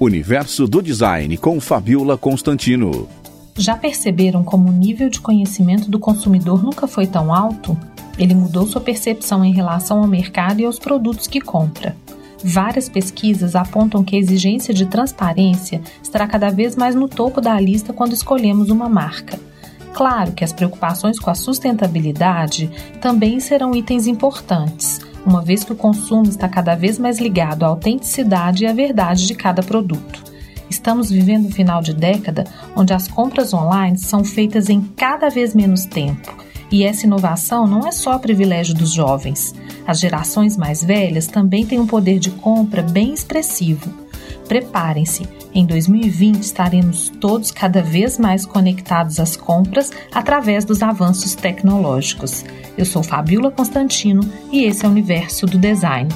Universo do Design com Fabiola Constantino. Já perceberam como o nível de conhecimento do consumidor nunca foi tão alto? Ele mudou sua percepção em relação ao mercado e aos produtos que compra. Várias pesquisas apontam que a exigência de transparência estará cada vez mais no topo da lista quando escolhemos uma marca. Claro que as preocupações com a sustentabilidade também serão itens importantes, uma vez que o consumo está cada vez mais ligado à autenticidade e à verdade de cada produto. Estamos vivendo um final de década onde as compras online são feitas em cada vez menos tempo. E essa inovação não é só privilégio dos jovens. As gerações mais velhas também têm um poder de compra bem expressivo. Preparem-se, em 2020 estaremos todos cada vez mais conectados às compras através dos avanços tecnológicos. Eu sou Fabiola Constantino e esse é o Universo do Design.